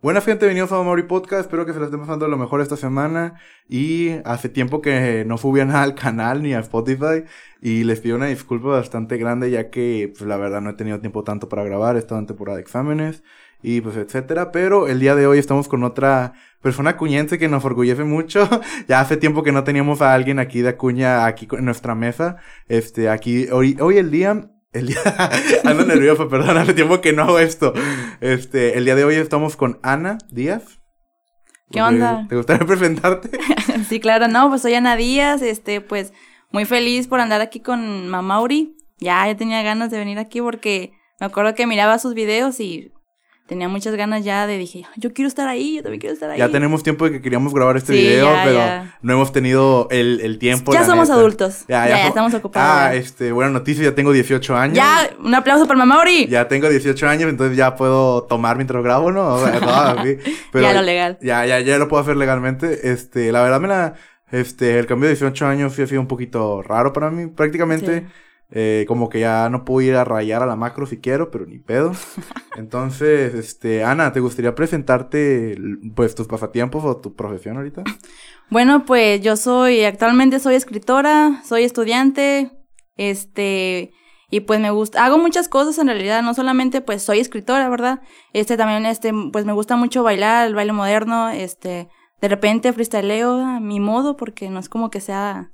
Buena gente, bienvenidos a Mauri Podcast. Espero que se la estén pasando lo mejor esta semana. Y hace tiempo que no subía nada al canal ni a Spotify. Y les pido una disculpa bastante grande, ya que, pues, la verdad, no he tenido tiempo tanto para grabar. He estado en temporada de exámenes y, pues, etcétera. Pero el día de hoy estamos con otra persona acuñense que nos orgullece mucho. ya hace tiempo que no teníamos a alguien aquí de Acuña, aquí en nuestra mesa. Este, aquí, hoy, hoy el día el día... Ando nervioso, perdón, hace tiempo que no hago esto. Este, el día de hoy estamos con Ana Díaz. ¿Qué onda? ¿Te gustaría presentarte? sí, claro, no, pues soy Ana Díaz, este, pues muy feliz por andar aquí con Mamauri. Ya, ya tenía ganas de venir aquí porque me acuerdo que miraba sus videos y tenía muchas ganas ya de dije, yo quiero estar ahí, yo también quiero estar ahí. Ya tenemos tiempo de que queríamos grabar este video, pero no hemos tenido el, el tiempo. Ya somos adultos. Ya, ya, estamos ocupados. Ah, este, buena noticia, ya tengo 18 años. Ya, un aplauso para Mamauri. Ya tengo 18 años, entonces ya puedo tomar mientras grabo, ¿no? pero ya lo legal. Ya, ya, ya lo puedo hacer legalmente. Este, la verdad me la, este, el cambio de 18 años sí ha sido un poquito raro para mí. Prácticamente... Eh, como que ya no puedo ir a rayar a la macro si quiero, pero ni pedo. Entonces, este, Ana, ¿te gustaría presentarte pues tus pasatiempos o tu profesión ahorita? Bueno, pues yo soy, actualmente soy escritora, soy estudiante, este, y pues me gusta, hago muchas cosas en realidad, no solamente pues soy escritora, ¿verdad? Este también, este, pues me gusta mucho bailar, el baile moderno, este, de repente freestyleo a mi modo, porque no es como que sea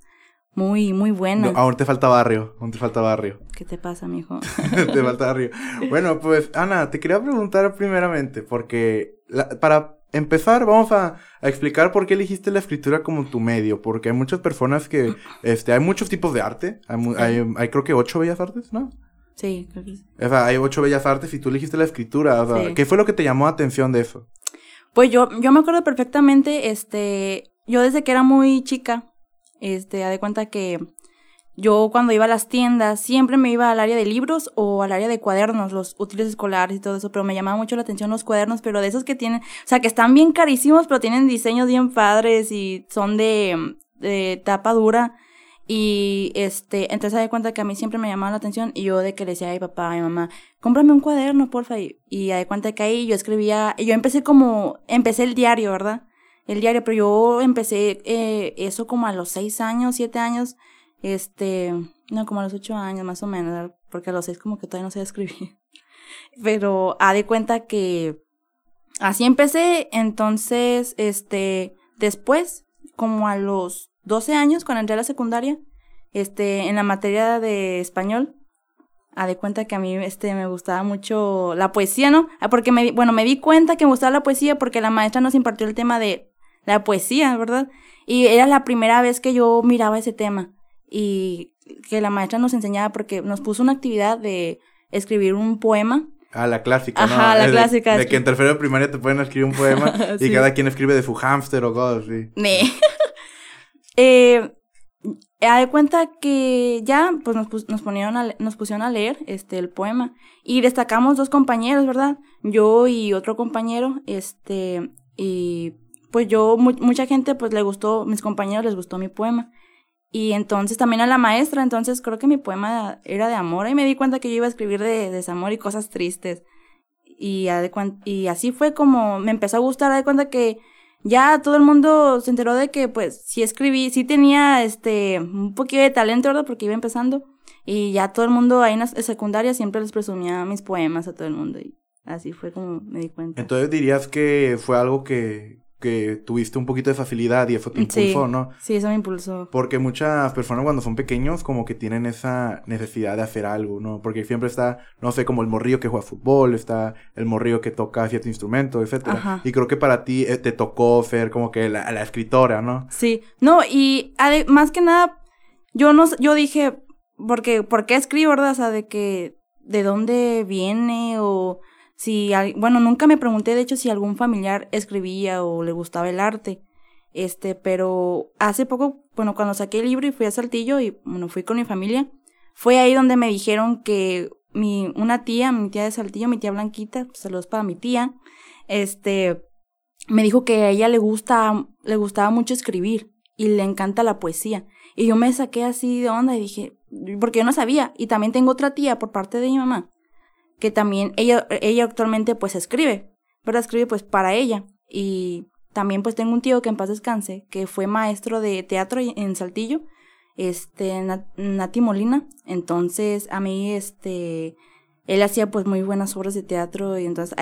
muy, muy bueno. aún te falta barrio, aún te falta barrio. ¿Qué te pasa, mijo? te falta barrio. Bueno, pues, Ana, te quería preguntar primeramente, porque para empezar, vamos a, explicar por qué elegiste la escritura como tu medio, porque hay muchas personas que, este, hay muchos tipos de arte, hay, hay, creo que ocho bellas artes, ¿no? Sí, creo que sí. O sea, hay ocho bellas artes y tú elegiste la escritura, o sea, ¿qué fue lo que te llamó la atención de eso? Pues yo, yo me acuerdo perfectamente, este, yo desde que era muy chica, este, da de cuenta que yo cuando iba a las tiendas siempre me iba al área de libros o al área de cuadernos, los útiles escolares y todo eso, pero me llamaba mucho la atención los cuadernos, pero de esos que tienen, o sea, que están bien carísimos, pero tienen diseños bien padres y son de, de tapa dura. Y este, entonces da cuenta que a mí siempre me llamaba la atención y yo de que le decía a mi papá, a mi mamá, cómprame un cuaderno, porfa. Y, y de cuenta que ahí yo escribía, yo empecé como, empecé el diario, ¿verdad? El diario, pero yo empecé eh, eso como a los seis años, siete años, este, no, como a los ocho años más o menos, porque a los seis como que todavía no sé escribir. Pero ha de cuenta que así empecé, entonces, este, después, como a los doce años, cuando entré a la secundaria, este, en la materia de español, a de cuenta que a mí este me gustaba mucho la poesía, ¿no? Ah, porque me bueno, me di cuenta que me gustaba la poesía porque la maestra nos impartió el tema de la poesía, ¿verdad? Y era la primera vez que yo miraba ese tema y que la maestra nos enseñaba porque nos puso una actividad de escribir un poema. Ah, la clásica, ¿no? Ajá, la clásica. De, que en tercero de primaria te pueden escribir un poema y cada quien escribe de su hámster o cosas así. Ne. eh, a de cuenta que ya pues nos, nos, ponieron a, nos pusieron a leer este el poema y destacamos dos compañeros, ¿verdad? Yo y otro compañero, este, y pues yo, mucha gente pues le gustó, mis compañeros les gustó mi poema. Y entonces también a la maestra, entonces creo que mi poema era de amor y me di cuenta que yo iba a escribir de, desamor y cosas tristes. Y, y así fue como me empezó a gustar, de cuenta que ya todo el mundo se enteró de que pues sí escribí, sí tenía este un poquito de talento, ¿verdad? Porque iba empezando. Y ya todo el mundo ahí en la secundaria siempre les presumía mis poemas a todo el mundo. Y así fue como me di cuenta. Entonces dirías que fue algo que, que tuviste un poquito de facilidad y eso te impulsó, ¿no? Sí, eso me impulsó. Porque muchas personas cuando son pequeños como que tienen esa necesidad de hacer algo, ¿no? Porque siempre está, no sé, como el morrillo que juega fútbol, está el morrillo que toca cierto instrumento, etcétera. Y creo que para ti eh, te tocó ser como que la, la escritora, ¿no? Sí. No, y más que nada, yo no yo dije, porque, ¿por qué escribo, verdad? O sea, de que, ¿de dónde viene? O si, bueno, nunca me pregunté de hecho si algún familiar escribía o le gustaba el arte. Este, pero hace poco, bueno, cuando saqué el libro y fui a Saltillo y, bueno, fui con mi familia, fue ahí donde me dijeron que mi, una tía, mi tía de Saltillo, mi tía Blanquita, pues, saludos para mi tía, este, me dijo que a ella le gusta, le gustaba mucho escribir y le encanta la poesía. Y yo me saqué así de onda y dije, porque yo no sabía. Y también tengo otra tía por parte de mi mamá que también ella, ella actualmente pues escribe, pero escribe pues para ella. Y también pues tengo un tío que en paz descanse, que fue maestro de teatro en Saltillo, este, Nati Molina. Entonces, a mí, este, él hacía pues muy buenas obras de teatro y entonces,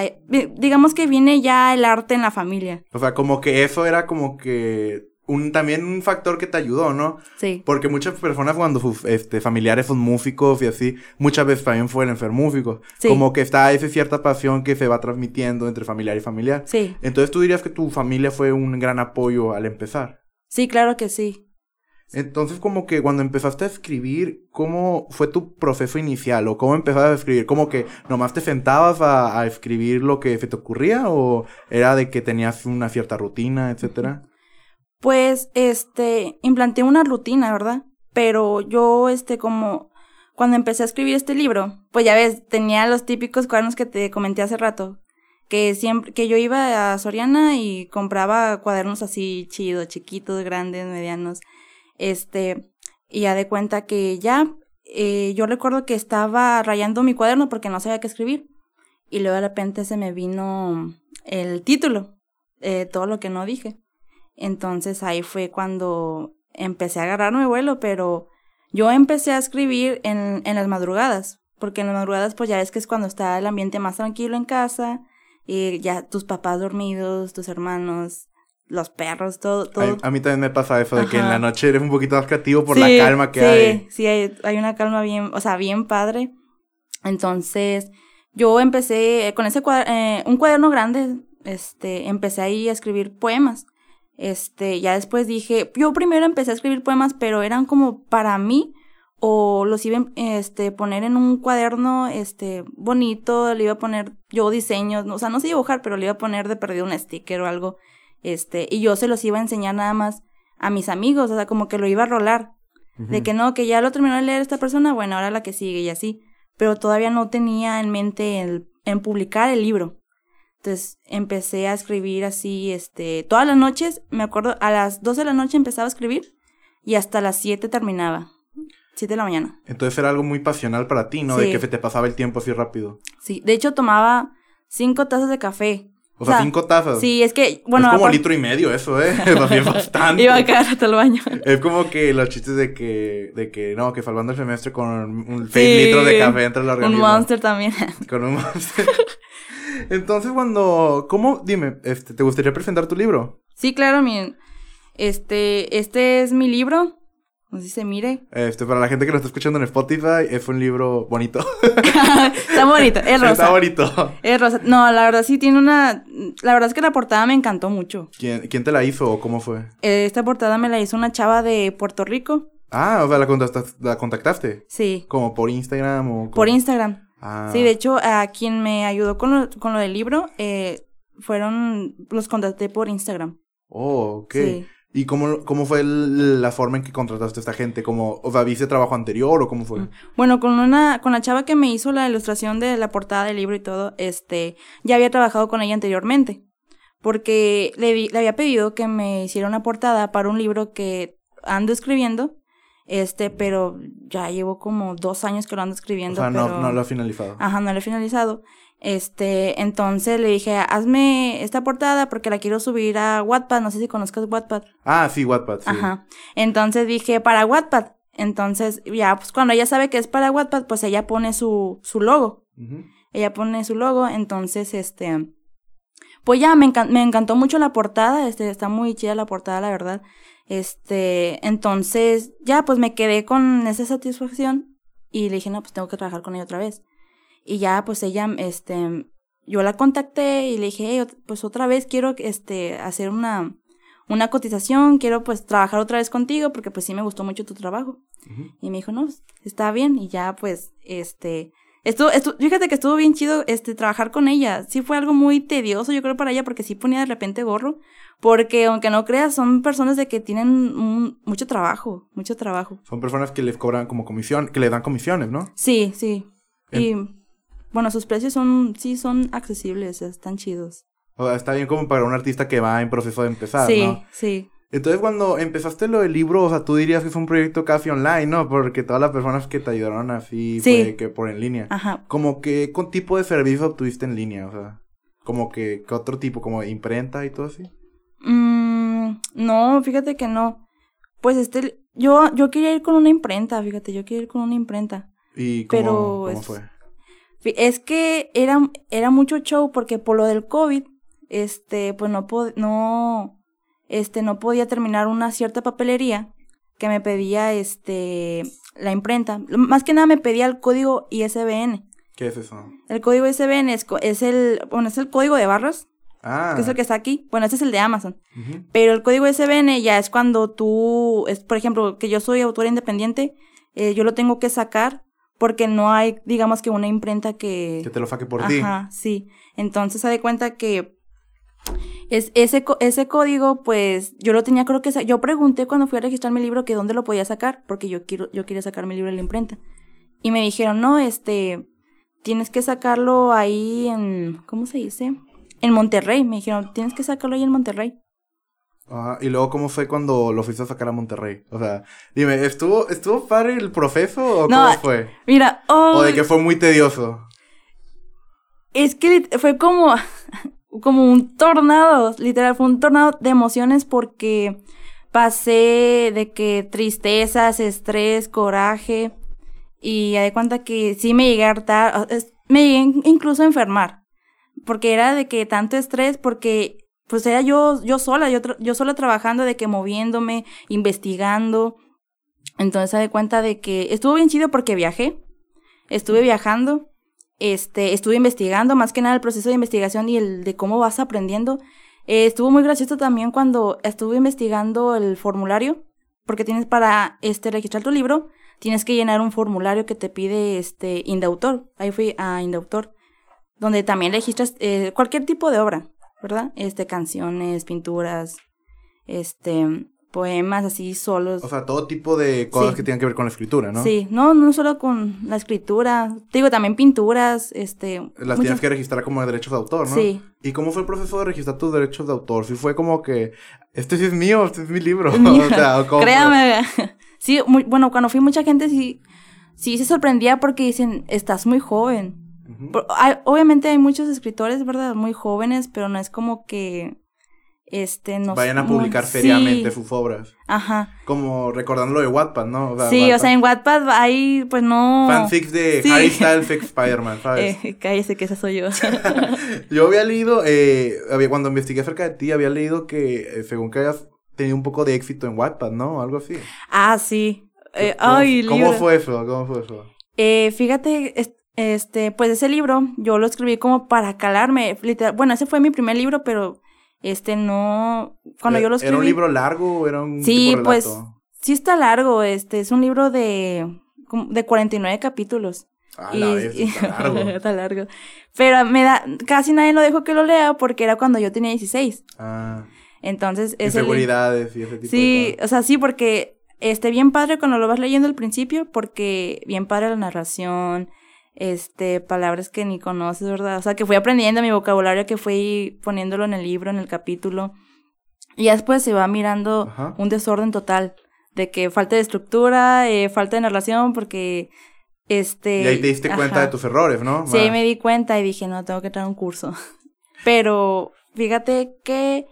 digamos que viene ya el arte en la familia. O sea, como que eso era como que un, también un factor que te ayudó, ¿no? Sí. Porque muchas personas cuando sus este, familiares son músicos y así, muchas veces también fueron ser músicos. Sí. Como que está esa cierta pasión que se va transmitiendo entre familiar y familiar. Sí. Entonces tú dirías que tu familia fue un gran apoyo al empezar. Sí, claro que sí. Entonces, como que cuando empezaste a escribir, ¿cómo fue tu proceso inicial? ¿O cómo empezaste a escribir? ¿Como que nomás te sentabas a, a escribir lo que se te ocurría? ¿O era de que tenías una cierta rutina, etcétera? Pues, este, implanté una rutina, ¿verdad? Pero yo, este, como cuando empecé a escribir este libro, pues ya ves, tenía los típicos cuadernos que te comenté hace rato, que siempre, que yo iba a Soriana y compraba cuadernos así chidos, chiquitos, grandes, medianos, este, y ya de cuenta que ya, eh, yo recuerdo que estaba rayando mi cuaderno porque no sabía qué escribir, y luego de repente se me vino el título, eh, todo lo que no dije. Entonces ahí fue cuando empecé a agarrar mi vuelo, pero yo empecé a escribir en, en las madrugadas, porque en las madrugadas pues ya ves que es cuando está el ambiente más tranquilo en casa, y ya tus papás dormidos, tus hermanos, los perros, todo, todo. A, mí también me pasa eso de que en la noche eres un poquito más creativo por la calma que hay. Sí, sí, hay, hay, una calma bien, o sea, bien padre. Entonces, yo empecé con ese cuaderno, eh, un cuaderno grande, este, empecé ahí a escribir poemas. Este, ya después dije, yo primero empecé a escribir poemas, pero eran como para mí, o los iba a este, poner en un cuaderno este, bonito, le iba a poner yo diseños, o sea, no sé dibujar, pero le iba a poner de perdido un sticker o algo, este, y yo se los iba a enseñar nada más a mis amigos, o sea, como que lo iba a rolar, de que no, que ya lo terminó de leer esta persona, bueno, ahora la que sigue y así, pero todavía no tenía en mente el, en publicar el libro. Entonces empecé a escribir así, este, todas las noches, me acuerdo, a las 12 de la noche empezaba a escribir y hasta las 7 terminaba. 7 de la mañana. Entonces era algo muy pasional para ti, ¿no? De que te pasaba el tiempo así rápido. Sí, de hecho tomaba 5 tazas de café. O, sea, 5 tazas. Sí, es que, bueno. Es como litro y medio eso, ¿eh? Es bastante. Iba a caer hasta el baño. Es como que los chistes de que, de que, no, que salvando el semestre con un 6 litros de café entre los organismo. Un monster también. Con un monster. Entonces, cuando. ¿Cómo? Dime, este, ¿te gustaría presentar tu libro? Sí, claro, miren. Este, este es mi libro. No sé si se mire. Este, para la gente que lo está escuchando en Spotify, es un libro bonito. está bonito, es rosa. Está bonito. Es rosa. No, la verdad sí tiene una. La verdad es que la portada me encantó mucho. ¿Quién, quién te la hizo o cómo fue? Esta portada me la hizo una chava de Puerto Rico. Ah, o sea, ¿la contactaste? La contactaste? Sí. ¿Como por Instagram o...? Por Instagram. Ah. Sí, de hecho, a quien me ayudó con lo, con lo del libro, eh, fueron, los contacté por Instagram. Oh, ok. Sí. ¿Y cómo, cómo fue la forma en que contrataste a esta gente? ¿Cómo, o sea, ¿viste trabajo anterior o cómo fue? Mm. Bueno, con una, con la chava que me hizo la ilustración de la portada del libro y todo, este, ya había trabajado con ella anteriormente. Porque le, le había pedido que me hiciera una portada para un libro que ando escribiendo este, pero ya llevo como dos años que lo ando escribiendo. O sea, no, no lo he finalizado. Ajá, no lo he finalizado. Este, entonces le dije, hazme esta portada porque la quiero subir a Wattpad. No sé si conozcas Wattpad. Ah, sí, Wattpad, sí. Ajá. Entonces dije, para Wattpad. Entonces, ya, pues cuando ella sabe que es para Wattpad, pues ella pone su, su logo. Ella pone su logo, entonces, este... Pues ya, me, me encantó mucho la portada, este, está muy chida la portada, la verdad. Este, entonces, ya, pues me quedé con esa satisfacción y le dije, no, pues tengo que trabajar con ella otra vez. Y ya, pues ella, este, yo la contacté y le dije, pues otra vez quiero, este, hacer una, una cotización, quiero pues trabajar otra vez contigo porque pues sí me gustó mucho tu trabajo. Y me dijo, no, está bien. Y ya, pues, este, Estuvo, estuvo, fíjate que estuvo bien chido este trabajar con ella. Sí fue algo muy tedioso, yo creo, para ella, porque sí ponía de repente gorro. Porque aunque no creas, son personas de que tienen mucho trabajo, mucho trabajo. Son personas que les cobran como comisión, que le dan comisiones, ¿no? Sí, sí. Y bueno, sus precios son, sí, son accesibles, están chidos. O sea, está bien como para un artista que va en proceso de empezar, sí, ¿no? Sí, sí. Entonces, cuando empezaste lo del libro, o sea, tú dirías que fue un proyecto casi online, ¿no? Porque todas las personas que te ayudaron así fue que por en línea. Ajá. Como que, ¿con tipo de servicio obtuviste en línea? O sea. Como que, ¿qué otro tipo? ¿Como imprenta y todo así? Mm, no, fíjate que no. Pues este, yo, yo quería ir con una imprenta, fíjate, yo quería ir con una imprenta. ¿Y cómo, Pero cómo es- fue? Es que era, era mucho show porque por lo del COVID, este, pues no, no, este, no podía terminar una cierta papelería que me pedía, este, la imprenta. Más que nada me pedía el código ISBN. ¿Qué es eso? El código ISBN es, es el, bueno, es el código de barras, Ah. que es el que está aquí. Bueno, ese es el de Amazon. Pero el código ISBN ya es cuando tú, es, por ejemplo, que yo soy autora independiente, eh, yo lo tengo que sacar porque no hay, digamos que una imprenta que... Que te lo saque por ti. Ajá, sí. Entonces se da cuenta que es ese, ese código, pues yo lo tenía, creo que yo pregunté cuando fui a registrar mi libro que dónde lo podía sacar, porque yo quiero, yo quería sacar mi libro de la imprenta. Y me dijeron, no, este, tienes que sacarlo ahí en, ¿cómo se dice? En Monterrey. Me dijeron, tienes que sacarlo ahí en Monterrey. Ajá, Y luego, ¿cómo fue cuando lo fuiste a sacar a Monterrey? O sea, dime, ¿estuvo, ¿estuvo padre el proceso o No, cómo fue? Mira, oh, O de que fue muy tedioso. Es que fue como, como un tornado, literal, fue un tornado de emociones porque pasé de que tristezas, estrés, coraje y ya de cuenta que sí me llegué a hartar, me llegué in- incluso a enfermar, porque era de que tanto estrés, porque pues era yo, yo sola, yo, yo sola trabajando, de que moviéndome, investigando, entonces se de cuenta de que estuvo bien chido porque viajé, estuve viajando, este, estuve investigando, más que nada el proceso de investigación y el de cómo vas aprendiendo. Eh, estuvo muy gracioso también cuando estuve investigando el formulario, porque tienes para este registrar tu libro, tienes que llenar un formulario que te pide este Indautor. Ahí fui a Indautor, donde también registras eh, cualquier tipo de obra, ¿verdad? Este, canciones, pinturas, este, poemas así solos. O sea, todo tipo de cosas Sí. que tienen que ver con la escritura, ¿no? Sí, no, no solo con la escritura, te digo también pinturas, este... Las muchas- tienes que registrar como derechos de autor, ¿no? Sí. ¿Y cómo fue el proceso de registrar tus derechos de autor? Si fue como que, este sí es mío, este es mi libro. o sea, ¿o cómo? Créame. Sí, muy, bueno, cuando fui mucha gente sí, sí se sorprendía porque dicen, estás muy joven. Ujú. Por- hay- obviamente hay muchos escritores, ¿verdad? Muy jóvenes, pero no es como que, este, no Vayan a muy- publicar sí, seriamente sus obras. Ajá. Como recordando lo de Wattpad, ¿no? sí, o sea, en Wattpad hay, pues no... Fanfics de Sí. Harry Styles Spider-Man, ¿sabes? Eh, cállese que esa soy yo. Yo había leído, eh, había, cuando investigué acerca de ti, había leído que eh, según que hayas tenido un poco de éxito en Wattpad, ¿no? Algo así. ah, sí. Eh, ¿Cómo, ay, ¿Cómo libro. fue eso? ¿Cómo fue eso? Eh, fíjate, es- este, pues ese libro yo lo escribí como para calarme. literal- bueno, ese fue mi primer libro, pero este no. Cuando yo lo escribí. ¿Era un libro largo era un Sí, tipo pues sí está largo. Este es un libro de de 49 capítulos. Ah, la vez, está largo. está largo. Pero me da casi nadie lo dejó que lo lea porque era cuando yo tenía 16. Ah, Entonces li- inseguridades y ese tipo Sí, de cosas. o sea, sí, porque este bien padre cuando lo vas leyendo al principio, porque bien padre la narración, este, palabras que ni conoces, ¿verdad? O sea, que fui aprendiendo mi vocabulario, que fui poniéndolo en el libro, en el capítulo. Y después se va mirando Ajá. un desorden total, de que falta de estructura, eh, falta de narración, porque este... Y ahí te diste cuenta de tus errores, ¿no? Sí, ahí me di cuenta y dije, no, tengo que traer un curso. Pero fíjate que,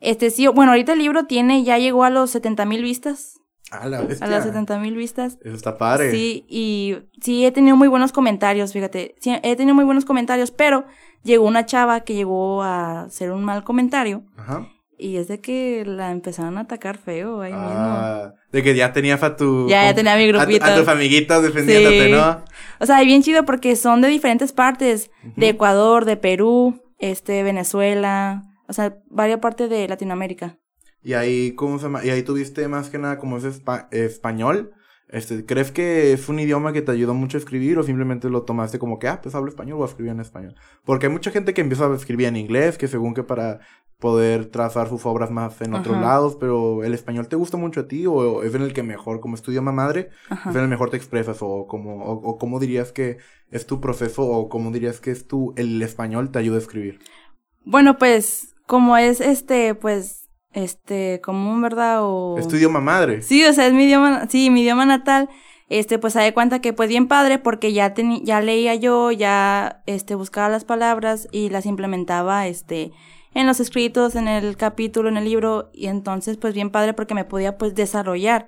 este sí, bueno, ahorita el libro tiene, ya llegó a los 70 mil vistas. Ah, la bestia. A las 70 mil vistas. Eso está padre. Sí, y sí he tenido muy buenos comentarios, fíjate. Sí, he tenido muy buenos comentarios, pero llegó una chava que llegó a hacer un mal comentario. Ajá. Y es de que la empezaron a atacar feo ahí mismo. Ah, de que ya tenías a tu... Ya, ya tenía mi a tu- grupito. A, tus amiguitos defendiéndote, Sí. ¿no? O sea, bien chido porque son de diferentes partes, de Ecuador, de Perú, este, Venezuela, o sea, varias partes de Latinoamérica. Y ahí, ¿cómo se llama? Y ahí tuviste más que nada como es espa- español. Este, ¿Crees que es un idioma que te ayudó mucho a escribir o simplemente lo tomaste como que, ah, pues hablo español, a escribir en español? Porque hay mucha gente que empieza a escribir en inglés, que según que para poder trazar sus obras más en otros Ajá. lados, pero ¿el español te gusta mucho a ti o es en el que mejor, como es tu idioma madre, Ajá. es en el mejor te expresas o como, o, o cómo dirías que es tu proceso o cómo dirías que es tu, el español te ayuda a escribir? Bueno, pues, como es este, pues, este, común, ¿verdad? O... Es tu idioma madre. Sí, o sea, es mi idioma, sí, mi idioma natal. este, pues se da cuenta que pues bien padre porque ya ya leía yo, ya, este, buscaba las palabras y las implementaba, este, en los escritos, en el capítulo, en el libro, y entonces pues bien padre porque me podía pues desarrollar.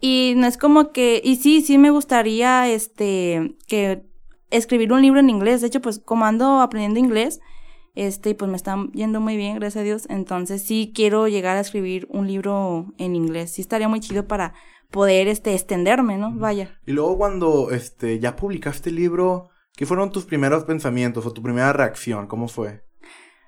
Y no es como que, y sí, sí me gustaría, este, que escribir un libro en inglés, de hecho pues como ando aprendiendo inglés, este, pues me está yendo muy bien, gracias a Dios, entonces sí quiero llegar a escribir un libro en inglés, sí estaría muy chido para poder, este, extenderme, ¿no? Vaya. Y luego cuando, este, ya publicaste el libro, ¿qué fueron tus primeros pensamientos o tu primera reacción? ¿Cómo fue?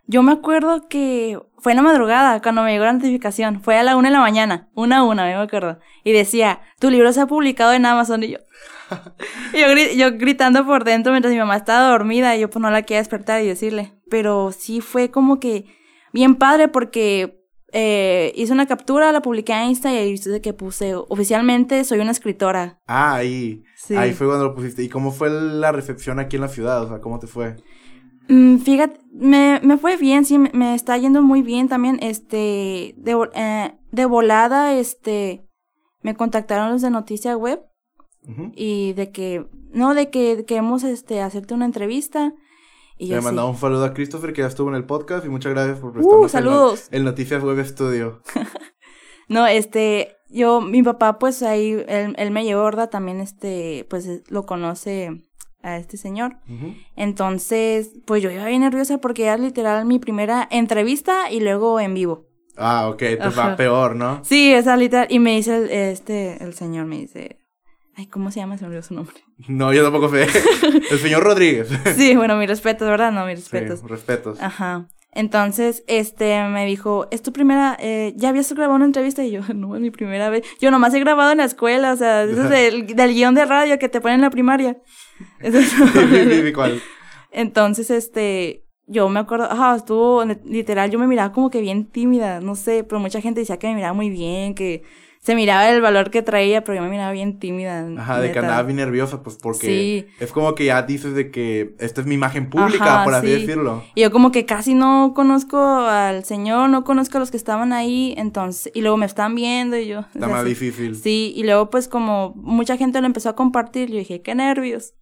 Yo me acuerdo que fue en la madrugada cuando me llegó la notificación. Fue a la una de la mañana. Una a una, me acuerdo. Y decía, tu libro se ha publicado en Amazon. Y yo... y yo, gritando por dentro mientras mi mamá estaba dormida. Y yo pues no la quería despertar y decirle. Pero sí fue como que bien padre porque eh, hice una captura, la publiqué en Insta y ahí viste que puse oficialmente soy una escritora. Ah, ahí. Ahí fue cuando lo pusiste. ¿Y cómo fue la recepción aquí en la ciudad? O sea, ¿cómo te fue? Mm, fíjate, me, me, fue bien, sí, me, está yendo muy bien también, este, de, eh, de volada, este, me contactaron los de Noticia Web y de que, no, de que queremos, este, hacerte una entrevista. Y Le mandaba un saludo a Christopher que ya estuvo en el podcast y muchas gracias por prestarnos uh, saludos. El, Noticias Web Studio. no, este, yo, mi papá, pues ahí, él, él me llevó, ¿verdad? También, este, pues lo conoce a este señor. Entonces, pues yo iba bien nerviosa porque era literal mi primera entrevista y luego en vivo. Ah, ok, te va peor, ¿no? Sí, esa literal. Y me dice el, este, el señor, me dice, ay, ¿cómo se llama? Se me olvidó su nombre. No, yo tampoco sé. el señor Rodríguez. sí, bueno, mi respeto, ¿verdad? No, mi respeto. Sí, respetos. Ajá. Entonces, este, me dijo, ¿es tu primera, eh, ya habías grabado una entrevista? Y yo, no, es mi primera vez. Yo nomás he grabado en la escuela, o sea, eso es del, del guion de radio que te ponen en la primaria. Eso es Entonces, este, yo me acuerdo, ajá, estuvo, literal, yo me miraba como que bien tímida, no sé, pero mucha gente decía que me miraba muy bien, que se miraba el valor que traía, pero yo me miraba bien tímida. Ajá, de que andaba bien nerviosa, pues porque es como que ya dices de que esta es mi imagen pública, por así decirlo. Y yo como que casi no conozco al señor, no conozco a los que estaban ahí, entonces, y luego me están viendo y yo. Está más difícil. Sí, y luego pues como mucha gente lo empezó a compartir, yo dije, qué nervios.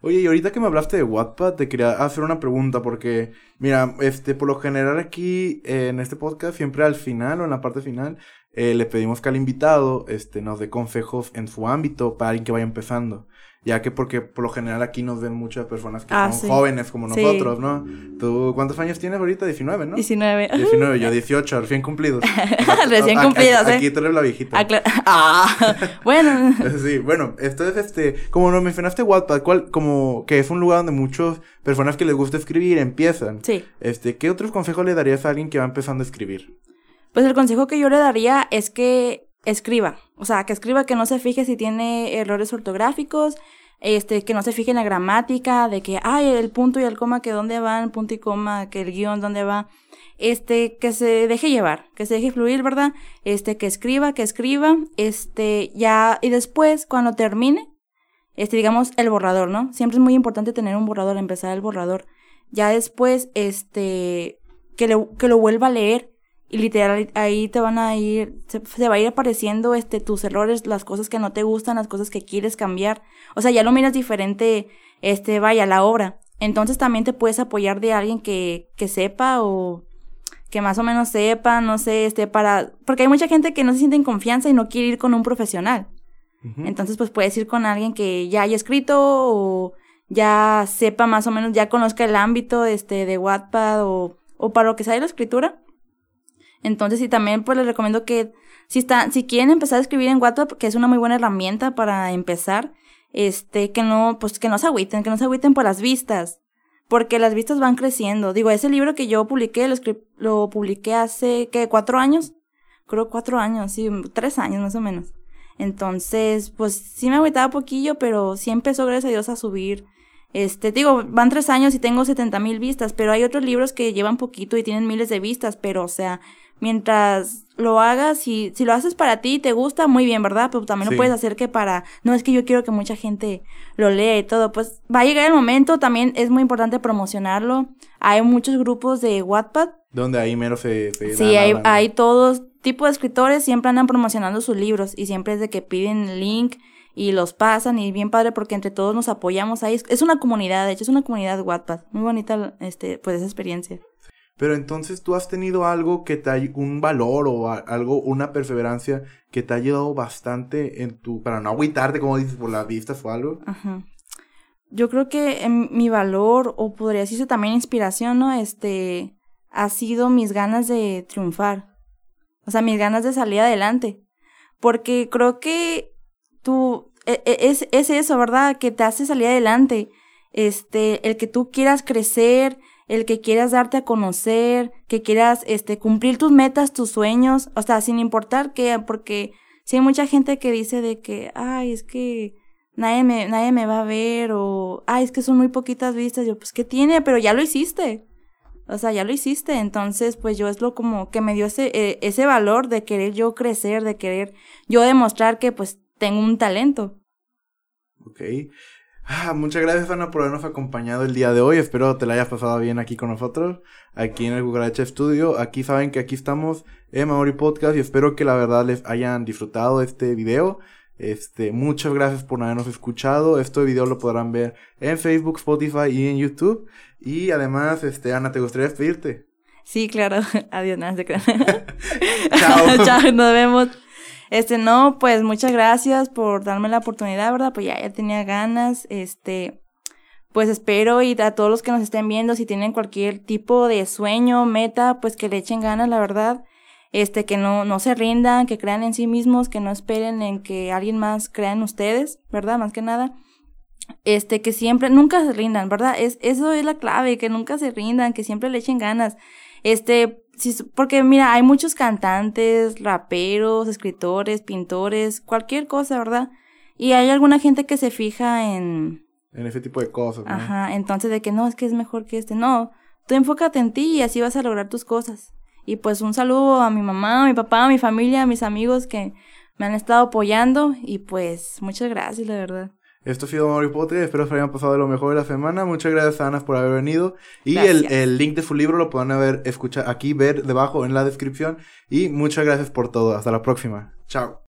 Oye, y ahorita que me hablaste de Wattpad, te quería hacer una pregunta porque, mira, este, por lo general aquí en este podcast, siempre al final o en la parte final, eh, le pedimos que al invitado este, nos dé consejos en su ámbito para alguien que vaya empezando. Ya que porque por lo general aquí nos ven muchas personas que ah, son jóvenes como nosotros, ¿no? ¿Tú cuántos años tienes ahorita? 19, ¿no? 19. 19, yo 18, recién cumplidos. recién cumplidos, ¿eh? Aquí tú eres la viejita. Ah, bueno. sí, bueno, esto es este, como nos mencionaste Wattpad, ¿cuál, como que es un lugar donde muchas personas que les gusta escribir empiezan. Sí. Este, ¿qué otros consejos le darías a alguien que va empezando a escribir? Pues el consejo que yo le daría es que escriba. O sea, que escriba, que no se fije si tiene errores ortográficos, este, que no se fije en la gramática, de que, ay, el punto y el coma, que dónde van, punto y coma, que el guion, dónde va. Este, que se deje llevar, que se deje fluir, ¿verdad? Este, que escriba, que escriba, este, ya, y después, cuando termine, este, digamos, el borrador, ¿no? Siempre es muy importante tener un borrador, empezar el borrador. Ya después, este, que, le, que lo vuelva a leer y literal ahí te van a ir, se, va a ir apareciendo este, tus errores, las cosas que no te gustan, las cosas que quieres cambiar. O sea, ya lo miras diferente, este, vaya, la obra. Entonces también te puedes apoyar de alguien que, que sepa o que más o menos sepa, no sé, este, para, porque hay mucha gente que no se siente en confianza y no quiere ir con un profesional. Entonces, pues puedes ir con alguien que ya haya escrito o ya sepa más o menos, ya conozca el ámbito, este, de Wattpad o, o para lo que sea de la escritura entonces, y también pues les recomiendo que si están, si quieren empezar a escribir en WhatsApp, que es una muy buena herramienta para empezar, este, que no, pues que no se agüiten, que no se agüiten por las vistas, porque las vistas van creciendo. Digo, ese libro que yo publiqué, lo, lo publiqué hace, ¿qué? ¿Cuatro años? Creo cuatro años, sí, tres años más o menos. Entonces, pues sí me agüitaba poquillo, pero sí empezó, gracias a Dios, a subir. Este, digo, van tres años y tengo 70 mil vistas, pero hay otros libros que llevan poquito y tienen miles de vistas, pero o sea, mientras lo hagas y si lo haces para ti y te gusta, muy bien, ¿verdad? Pero también lo puedes hacer que para, no es que yo quiero que mucha gente lo lea y todo, pues va a llegar el momento, también es muy importante promocionarlo. Hay muchos grupos de Wattpad. Donde ahí menos se... sí, hay, hay todos tipos de escritores, siempre andan promocionando sus libros y siempre es de que piden el link y los pasan y bien padre porque entre todos nos apoyamos ahí. Es, una comunidad, de hecho es una comunidad Wattpad. Muy bonita este, pues esa experiencia. Pero entonces tú has tenido algo que te ha, un valor o algo, una perseverancia que te ha ayudado bastante en tu, para no agüitarte, como dices, por las vistas o algo. Ajá. Yo creo que en mi valor, o podría decirse también inspiración, ¿no? Este, ha sido mis ganas de triunfar. O sea, mis ganas de salir adelante. Porque creo que tú, e, e, es, es eso, ¿verdad? Que te hace salir adelante. Este, el que tú quieras crecer, el que quieras darte a conocer, que quieras, este, cumplir tus metas, tus sueños, o sea, sin importar qué, porque si hay mucha gente que dice de que, ay, es que nadie me, nadie me va a ver, o, ay, es que son muy poquitas vistas, yo, pues, ¿qué tiene? Pero ya lo hiciste. O sea, ya lo hiciste, entonces pues yo es lo como que me dio ese, eh, ese valor de querer yo crecer, de querer yo demostrar que pues tengo un talento. Ok. Ah, muchas gracias Ana por habernos acompañado el día de hoy. Espero te la hayas pasado bien aquí con nosotros, aquí en el Google H Studio. Aquí saben que aquí estamos en Maori Podcast y espero que la verdad les hayan disfrutado este video. Este, muchas gracias por habernos escuchado. Este video lo podrán ver en Facebook, Spotify y en YouTube. Y además, este, Ana, ¿te gustaría despedirte? Sí, claro. Adiós, nada, se Chao. Chao, nos vemos. Este, no, pues muchas gracias por darme la oportunidad, ¿verdad? Pues ya, ya tenía ganas. Este, pues espero y a todos los que nos estén viendo, si tienen cualquier tipo de sueño, meta, pues que le echen ganas, la verdad este, que no, no se rindan, que crean en sí mismos, que no esperen en que alguien más crea en ustedes, ¿verdad? Más que nada. Este, que siempre, nunca se rindan, ¿verdad? Es, eso es la clave, que nunca se rindan, que siempre le echen ganas. Este, porque mira, hay muchos cantantes, raperos, escritores, pintores, cualquier cosa, ¿verdad? Y hay alguna gente que se fija en... En ese tipo de cosas. ¿no? Ajá, entonces de que no, es que es mejor que este. No, tú enfócate en ti y así vas a lograr tus cosas. Y pues un saludo a mi mamá, a mi papá, a mi familia, a mis amigos que me han estado apoyando y pues muchas gracias, la verdad. Esto ha sido Mario Potter, espero que hayan pasado de lo mejor de la semana. Muchas gracias a Ana por haber venido. Y el, el, link de su libro lo pueden ver, escuchar aquí, ver debajo en la descripción. Y muchas gracias por todo. Hasta la próxima. Chao.